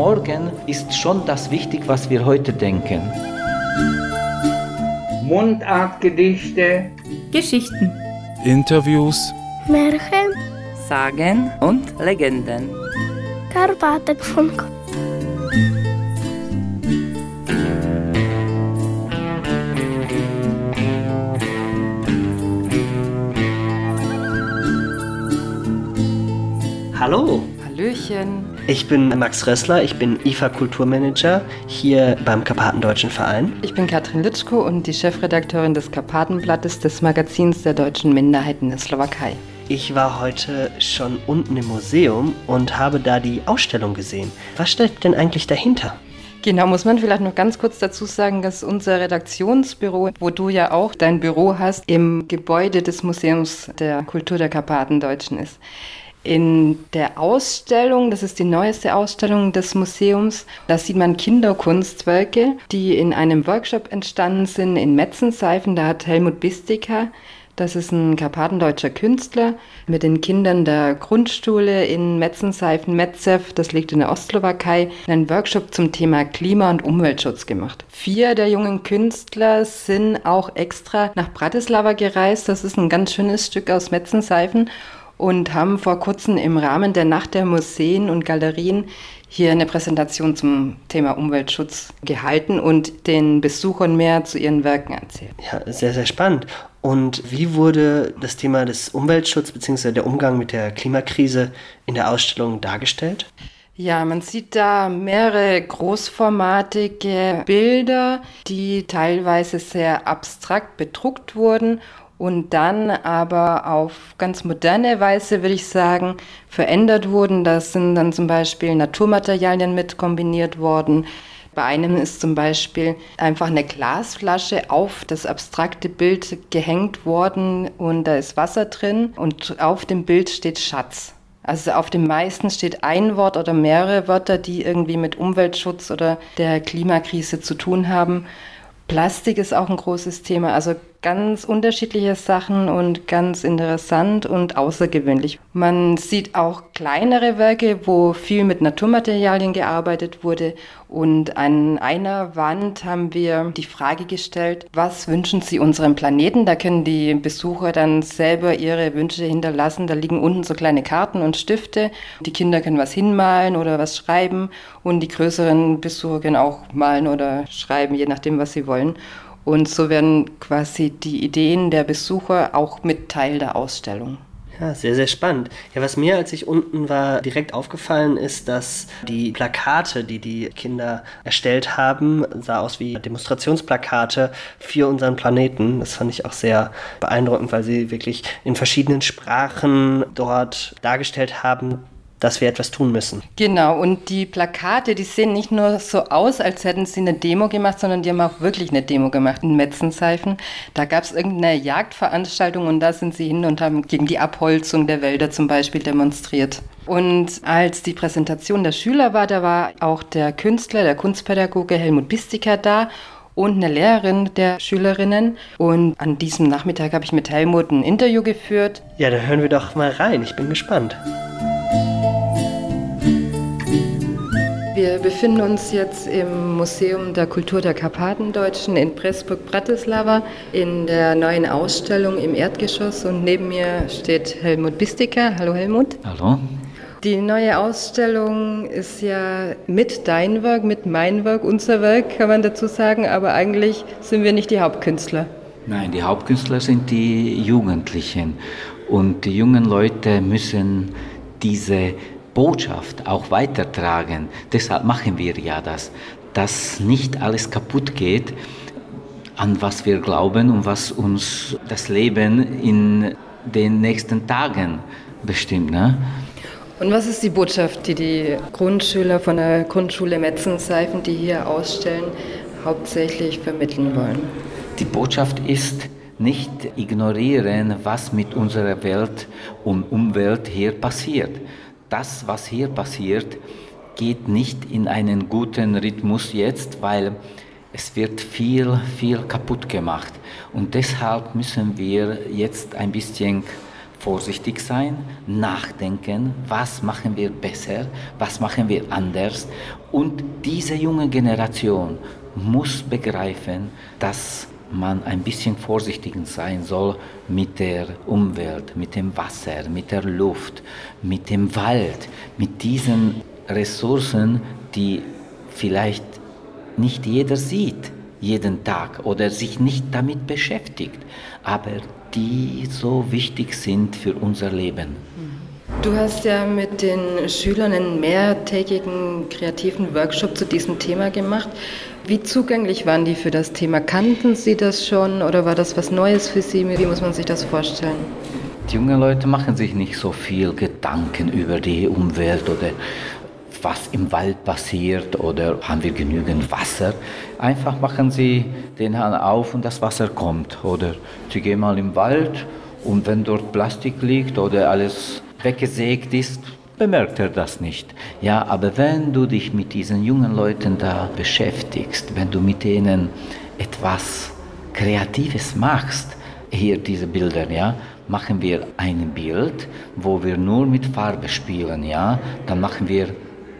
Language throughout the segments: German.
morgen ist schon das wichtig, was wir heute denken. Mundartgedichte, Geschichten, Interviews, Märchen, Sagen und Legenden. Karpatenfunk. Hallo, Hallöchen. Ich bin Max Rössler, ich bin IFA Kulturmanager hier beim Karpatendeutschen Verein. Ich bin Katrin Litschko und die Chefredakteurin des Karpatenblattes des Magazins der deutschen Minderheiten in der Slowakei. Ich war heute schon unten im Museum und habe da die Ausstellung gesehen. Was steckt denn eigentlich dahinter? Genau, muss man vielleicht noch ganz kurz dazu sagen, dass unser Redaktionsbüro, wo du ja auch dein Büro hast, im Gebäude des Museums der Kultur der Karpatendeutschen ist. In der Ausstellung, das ist die neueste Ausstellung des Museums, da sieht man Kinderkunstwerke, die in einem Workshop entstanden sind in Metzenseifen. Da hat Helmut Bistiker, das ist ein karpatendeutscher Künstler, mit den Kindern der Grundschule in Metzenseifen, Metzev, das liegt in der Ostslowakei, einen Workshop zum Thema Klima- und Umweltschutz gemacht. Vier der jungen Künstler sind auch extra nach Bratislava gereist. Das ist ein ganz schönes Stück aus Metzenseifen und haben vor kurzem im Rahmen der Nacht der Museen und Galerien hier eine Präsentation zum Thema Umweltschutz gehalten und den Besuchern mehr zu ihren Werken erzählt. Ja, sehr, sehr spannend. Und wie wurde das Thema des Umweltschutzes bzw. der Umgang mit der Klimakrise in der Ausstellung dargestellt? Ja, man sieht da mehrere großformatige Bilder, die teilweise sehr abstrakt bedruckt wurden und dann aber auf ganz moderne Weise, würde ich sagen, verändert wurden. Da sind dann zum Beispiel Naturmaterialien mit kombiniert worden. Bei einem ist zum Beispiel einfach eine Glasflasche auf das abstrakte Bild gehängt worden und da ist Wasser drin und auf dem Bild steht Schatz. Also auf dem meisten steht ein Wort oder mehrere Wörter, die irgendwie mit Umweltschutz oder der Klimakrise zu tun haben. Plastik ist auch ein großes Thema, also ganz unterschiedliche Sachen und ganz interessant und außergewöhnlich. Man sieht auch kleinere Werke, wo viel mit Naturmaterialien gearbeitet wurde und an einer Wand haben wir die Frage gestellt, was wünschen Sie unserem Planeten? Da können die Besucher dann selber ihre Wünsche hinterlassen. Da liegen unten so kleine Karten und Stifte. Die Kinder können was hinmalen oder was schreiben und die größeren Besucher können auch malen oder schreiben, je nachdem, was sie wollen. Und so werden quasi die Ideen der Besucher auch mit Teil der Ausstellung. Ja, sehr, sehr spannend. Ja, was mir, als ich unten war, direkt aufgefallen ist, dass die Plakate, die die Kinder erstellt haben, sah aus wie Demonstrationsplakate für unseren Planeten. Das fand ich auch sehr beeindruckend, weil sie wirklich in verschiedenen Sprachen dort dargestellt haben, dass wir etwas tun müssen. Genau, und die Plakate, die sehen nicht nur so aus, als hätten sie eine Demo gemacht, sondern die haben auch wirklich eine Demo gemacht in Metzenseifen. Da gab es irgendeine Jagdveranstaltung und da sind sie hin und haben gegen die Abholzung der Wälder zum Beispiel demonstriert. Und als die Präsentation der Schüler war, da war auch der Künstler, der Kunstpädagoge Helmut Bistiker da und eine Lehrerin der Schülerinnen. Und an diesem Nachmittag habe ich mit Helmut ein Interview geführt. Ja, dann hören wir doch mal rein. Ich bin gespannt. Wir befinden uns jetzt im Museum der Kultur der Karpatendeutschen in Pressburg-Bratislava in der neuen Ausstellung im Erdgeschoss und neben mir steht Helmut Bistiker. Hallo Helmut. Hallo. Die neue Ausstellung ist ja mit dein Werk, mit mein Werk, unser Werk, kann man dazu sagen, aber eigentlich sind wir nicht die Hauptkünstler. Nein, die Hauptkünstler sind die Jugendlichen. Und die jungen Leute müssen diese Botschaft auch weitertragen. Deshalb machen wir ja das, dass nicht alles kaputt geht, an was wir glauben und was uns das Leben in den nächsten Tagen bestimmt. Ne? Und was ist die Botschaft, die die Grundschüler von der Grundschule Metzenseifen, die hier ausstellen, hauptsächlich vermitteln wollen? Die Botschaft ist, nicht ignorieren, was mit unserer Welt und Umwelt hier passiert. Das, was hier passiert, geht nicht in einen guten Rhythmus jetzt, weil es wird viel, viel kaputt gemacht. Und deshalb müssen wir jetzt ein bisschen vorsichtig sein, nachdenken, was machen wir besser, was machen wir anders. Und diese junge Generation muss begreifen, dass man ein bisschen vorsichtig sein soll mit der Umwelt, mit dem Wasser, mit der Luft, mit dem Wald, mit diesen Ressourcen, die vielleicht nicht jeder sieht jeden Tag oder sich nicht damit beschäftigt, aber die so wichtig sind für unser Leben. Du hast ja mit den Schülern einen mehrtägigen kreativen Workshop zu diesem Thema gemacht. Wie zugänglich waren die für das Thema? Kannten sie das schon oder war das was Neues für sie? Wie muss man sich das vorstellen? Die jungen Leute machen sich nicht so viel Gedanken über die Umwelt oder was im Wald passiert oder haben wir genügend Wasser. Einfach machen sie den Hahn auf und das Wasser kommt. Oder sie gehen mal im Wald und wenn dort Plastik liegt oder alles weggesägt ist, bemerkt er das nicht. Ja, aber wenn du dich mit diesen jungen Leuten da beschäftigst, wenn du mit denen etwas Kreatives machst, hier diese Bilder, ja, machen wir ein Bild, wo wir nur mit Farbe spielen, ja, dann machen wir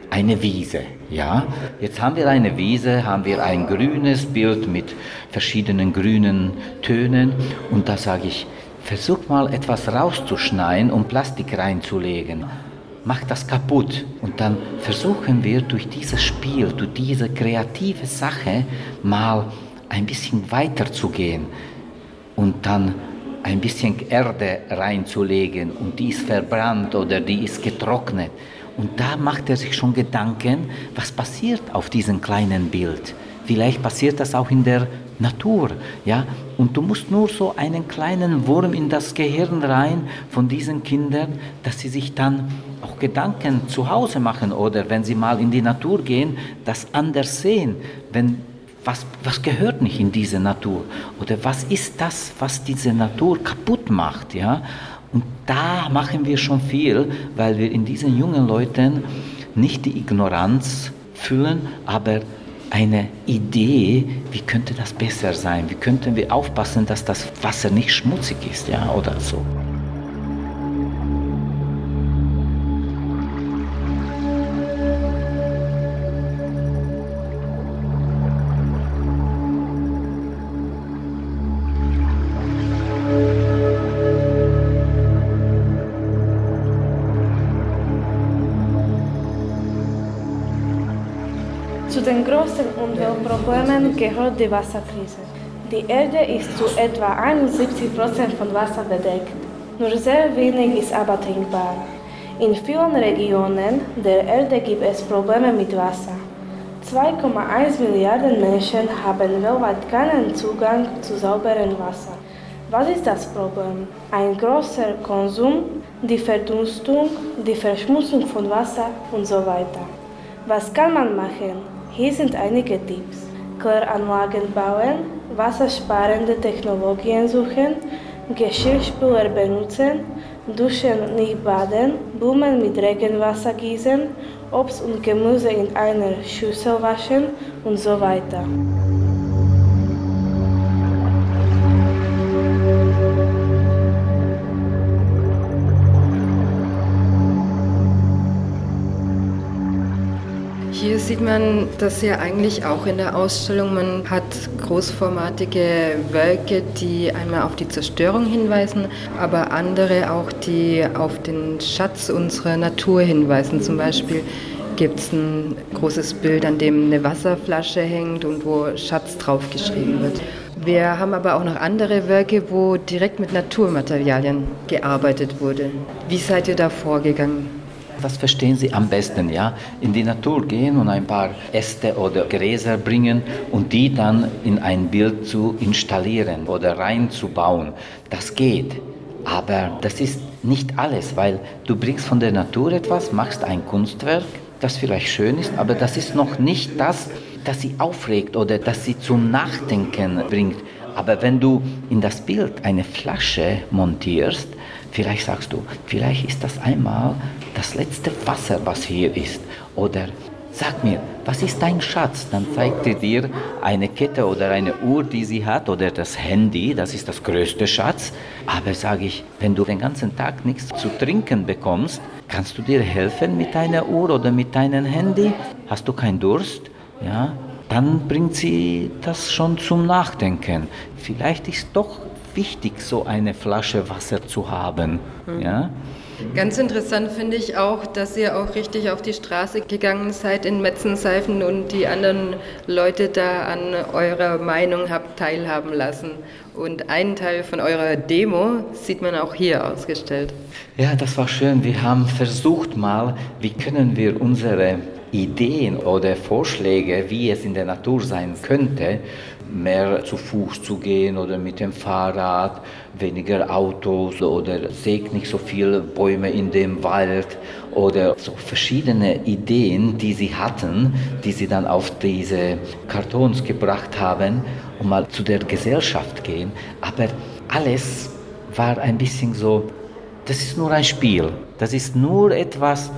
eine Wiese. Ja, jetzt haben wir eine Wiese, haben wir ein grünes Bild mit verschiedenen grünen Tönen und da sage ich, versuch mal etwas rauszuschneiden und Plastik reinzulegen. Mach das kaputt. Und dann versuchen wir durch dieses Spiel, durch diese kreative Sache mal ein bisschen weiter zu gehen und dann ein bisschen Erde reinzulegen. Und die ist verbrannt oder die ist getrocknet. Und da macht er sich schon Gedanken, was passiert auf diesem kleinen Bild. Vielleicht passiert das auch in der Natur, ja. Und du musst nur so einen kleinen Wurm in das Gehirn rein von diesen Kindern, dass sie sich dann auch Gedanken zu Hause machen oder wenn sie mal in die Natur gehen, das anders sehen. Wenn was, was gehört nicht in diese Natur oder was ist das, was diese Natur kaputt macht, ja? Und da machen wir schon viel, weil wir in diesen jungen Leuten nicht die Ignoranz füllen, aber eine Idee, wie könnte das besser sein? Wie könnten wir aufpassen, dass das Wasser nicht schmutzig ist, ja, oder so. Umweltproblemen gehört die Wasserkrise. Die Erde ist zu etwa 71 Prozent von Wasser bedeckt. Nur sehr wenig ist aber trinkbar. In vielen Regionen der Erde gibt es Probleme mit Wasser. 2,1 Milliarden Menschen haben weltweit keinen Zugang zu sauberem Wasser. Was ist das Problem? Ein großer Konsum, die Verdunstung, die Verschmutzung von Wasser und so weiter. Was kann man machen? Hier sind einige Tipps. Kläranlagen bauen, wassersparende Technologien suchen, Geschirrspüler benutzen, duschen nicht baden, Blumen mit Regenwasser gießen, Obst und Gemüse in einer Schüssel waschen und so weiter. Sieht man das ja eigentlich auch in der Ausstellung. Man hat großformatige Werke, die einmal auf die Zerstörung hinweisen, aber andere auch, die auf den Schatz unserer Natur hinweisen. Zum Beispiel gibt es ein großes Bild, an dem eine Wasserflasche hängt und wo Schatz draufgeschrieben wird. Wir haben aber auch noch andere Werke, wo direkt mit Naturmaterialien gearbeitet wurde. Wie seid ihr da vorgegangen? Was verstehen Sie am besten? Ja? In die Natur gehen und ein paar Äste oder Gräser bringen und die dann in ein Bild zu installieren oder reinzubauen. Das geht. Aber das ist nicht alles, weil du bringst von der Natur etwas, machst ein Kunstwerk, das vielleicht schön ist, aber das ist noch nicht das, das sie aufregt oder das sie zum Nachdenken bringt. Aber wenn du in das Bild eine Flasche montierst, Vielleicht sagst du, vielleicht ist das einmal das letzte Wasser, was hier ist. Oder sag mir, was ist dein Schatz? Dann zeigt er dir eine Kette oder eine Uhr, die sie hat oder das Handy, das ist das größte Schatz. Aber sage ich, wenn du den ganzen Tag nichts zu trinken bekommst, kannst du dir helfen mit deiner Uhr oder mit deinem Handy? Hast du keinen Durst? Ja, dann bringt sie das schon zum Nachdenken. Vielleicht ist doch wichtig, so eine Flasche Wasser zu haben. Mhm. Ja? Ganz interessant finde ich auch, dass ihr auch richtig auf die Straße gegangen seid in Metzenseifen und die anderen Leute da an eurer Meinung habt teilhaben lassen. Und einen Teil von eurer Demo sieht man auch hier ausgestellt. Ja, das war schön. Wir haben versucht mal, wie können wir unsere Ideen oder Vorschläge, wie es in der Natur sein könnte, mehr zu Fuß zu gehen oder mit dem Fahrrad, weniger Autos oder sägt nicht so viele Bäume in dem Wald oder so verschiedene Ideen, die sie hatten, die sie dann auf diese Kartons gebracht haben und mal zu der Gesellschaft gehen. Aber alles war ein bisschen so, das ist nur ein Spiel, das ist nur etwas,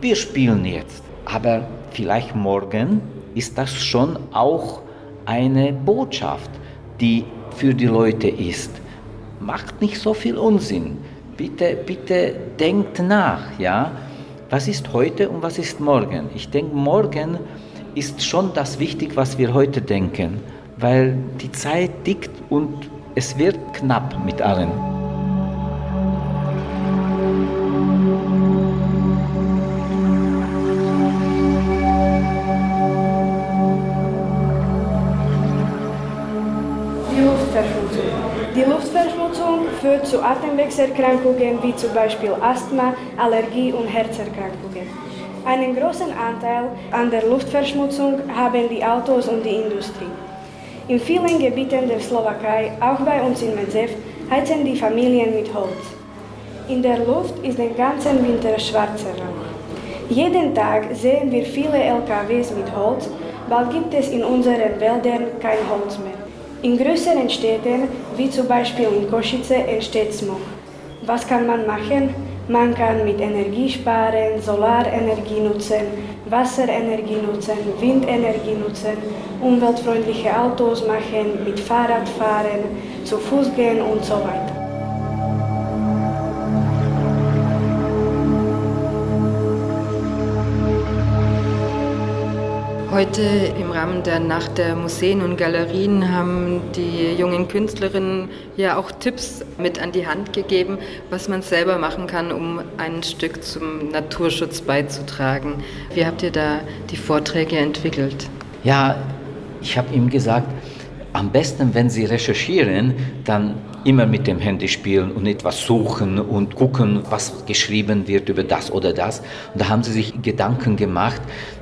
wir spielen jetzt. Aber vielleicht morgen ist das schon auch eine Botschaft, die für die Leute ist. Macht nicht so viel Unsinn. Bitte, bitte denkt nach, ja? Was ist heute und was ist morgen? Ich denke, morgen ist schon das wichtig, was wir heute denken, weil die Zeit dickt und es wird knapp mit allen. Führt zu Atemwegserkrankungen wie zum Beispiel Asthma, Allergie und Herzerkrankungen. Einen großen Anteil an der Luftverschmutzung haben die Autos und die Industrie. In vielen Gebieten der Slowakei, auch bei uns in Medzev, heizen die Familien mit Holz. In der Luft ist den ganzen Winter schwarzer Rauch. Jeden Tag sehen wir viele LKWs mit Holz, bald gibt es in unseren Wäldern kein Holz mehr. In größeren Städten, wie zum Beispiel in Kosice, entsteht Smog. Was kann man machen? Man kann mit Energie sparen, Solarenergie nutzen, Wasserenergie nutzen, Windenergie nutzen, umweltfreundliche Autos machen, mit Fahrrad fahren, zu Fuß gehen und so weiter. Heute im Rahmen der Nacht der Museen und Galerien haben die jungen Künstlerinnen ja auch Tipps mit an die Hand gegeben, was man selber machen kann, um ein Stück zum Naturschutz beizutragen. Wie habt ihr da die Vorträge entwickelt? Ja, ich habe ihm gesagt, am besten, wenn Sie recherchieren, dann immer mit dem Handy spielen und etwas suchen und gucken, was geschrieben wird über das oder das. Und da haben sie sich Gedanken gemacht,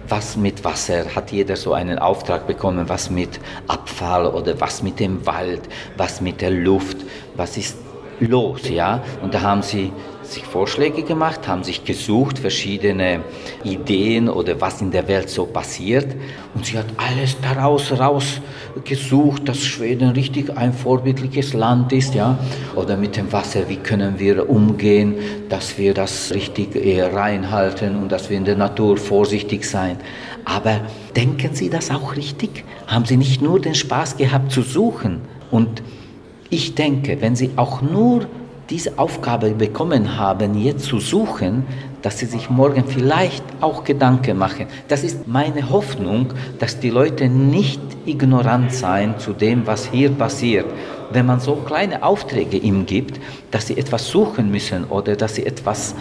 was mit Wasser, hat jeder so einen Auftrag bekommen, was mit Abfall oder was mit dem Wald, was mit der Luft, was ist los, ja? Und da haben sie sich Vorschläge gemacht, haben sich gesucht, verschiedene Ideen oder was in der Welt so passiert. Und sie hat alles daraus rausgesucht, dass Schweden richtig ein vorbildliches Land ist, ja. Oder mit dem Wasser, wie können wir umgehen, dass wir das richtig reinhalten und dass wir in der Natur vorsichtig sein. Aber denken Sie das auch richtig? Haben Sie nicht nur den Spaß gehabt zu suchen? Und ich denke, wenn Sie auch nur diese Aufgabe bekommen haben, jetzt zu suchen, dass sie sich morgen vielleicht auch Gedanken machen. Das ist meine Hoffnung, dass die Leute nicht ignorant sein zu dem, was hier passiert. Wenn man so kleine Aufträge ihm gibt, dass sie etwas suchen müssen oder dass sie etwas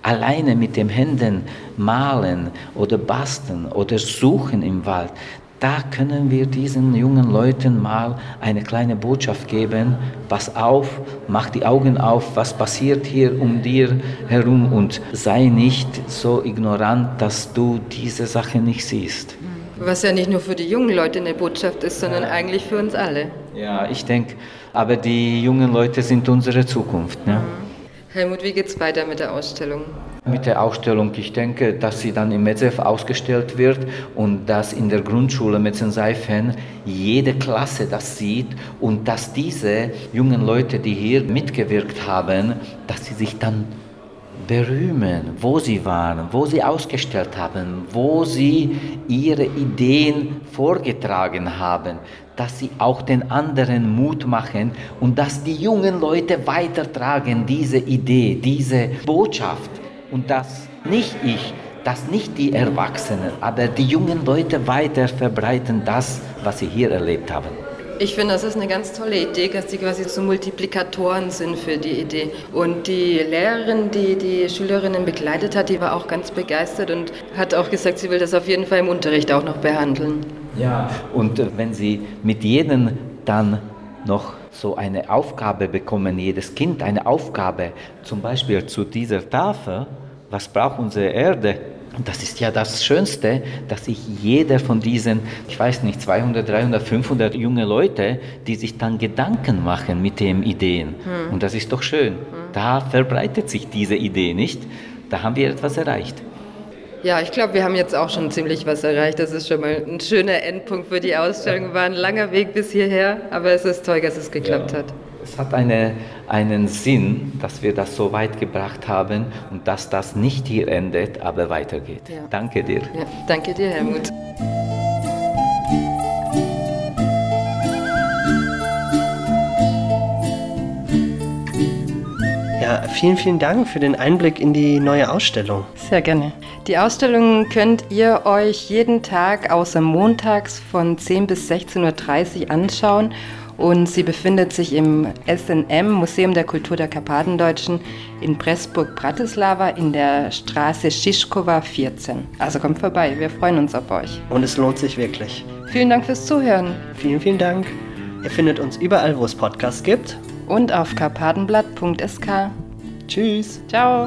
alleine mit den Händen malen oder basteln oder suchen im Wald, da können wir diesen jungen Leuten mal eine kleine Botschaft geben. Pass auf, mach die Augen auf, was passiert hier um dir herum und sei nicht so ignorant, dass du diese Sache nicht siehst. Was ja nicht nur für die jungen Leute eine Botschaft ist, sondern eigentlich für uns alle. Ja, ich denke, aber die jungen Leute sind unsere Zukunft. Ne? Helmut, wie geht es weiter mit der Ausstellung? Mit der Ausstellung. Ich denke, dass sie dann im Metzev ausgestellt wird und dass in der Grundschule Metzenseifen jede Klasse das sieht und dass diese jungen Leute, die hier mitgewirkt haben, dass sie sich dann berühmen, wo sie waren, wo sie ausgestellt haben, wo sie ihre Ideen vorgetragen haben, dass sie auch den anderen Mut machen und dass die jungen Leute weitertragen diese Idee, diese Botschaft und dass nicht ich, dass nicht die Erwachsenen, aber die jungen Leute weiter verbreiten das, was sie hier erlebt haben. Ich finde, das ist eine ganz tolle Idee, dass die quasi so Multiplikatoren sind für die Idee. Und die Lehrerin, die die Schülerinnen begleitet hat, die war auch ganz begeistert und hat auch gesagt, sie will das auf jeden Fall im Unterricht auch noch behandeln. Ja, und äh, wenn Sie mit jedem dann noch so eine Aufgabe bekommen, jedes Kind eine Aufgabe, zum Beispiel zu dieser Tafel, was braucht unsere Erde? Und das ist ja das Schönste, dass sich jeder von diesen, ich weiß nicht, 200, 300, 500 junge Leute, die sich dann Gedanken machen mit den Ideen. Hm. Und das ist doch schön. Hm. Da verbreitet sich diese Idee nicht. Da haben wir etwas erreicht. Ja, ich glaube, wir haben jetzt auch schon ziemlich was erreicht. Das ist schon mal ein schöner Endpunkt für die Ausstellung. War ein langer Weg bis hierher, aber es ist toll, dass es geklappt ja. hat. Es hat eine, einen Sinn, dass wir das so weit gebracht haben und dass das nicht hier endet, aber weitergeht. Ja. Danke dir. Ja, danke dir, Helmut. Ja, vielen, vielen Dank für den Einblick in die neue Ausstellung. Sehr gerne. Die Ausstellung könnt ihr euch jeden Tag außer montags von 10 bis 16.30 Uhr anschauen und sie befindet sich im SNM Museum der Kultur der Karpatendeutschen in Pressburg-Bratislava in der Straße Schischkova 14. Also kommt vorbei, wir freuen uns auf euch. Und es lohnt sich wirklich. Vielen Dank fürs Zuhören. Vielen, vielen Dank. Ihr findet uns überall, wo es Podcasts gibt. Und auf karpatenblatt.sk. Tschüss. Ciao.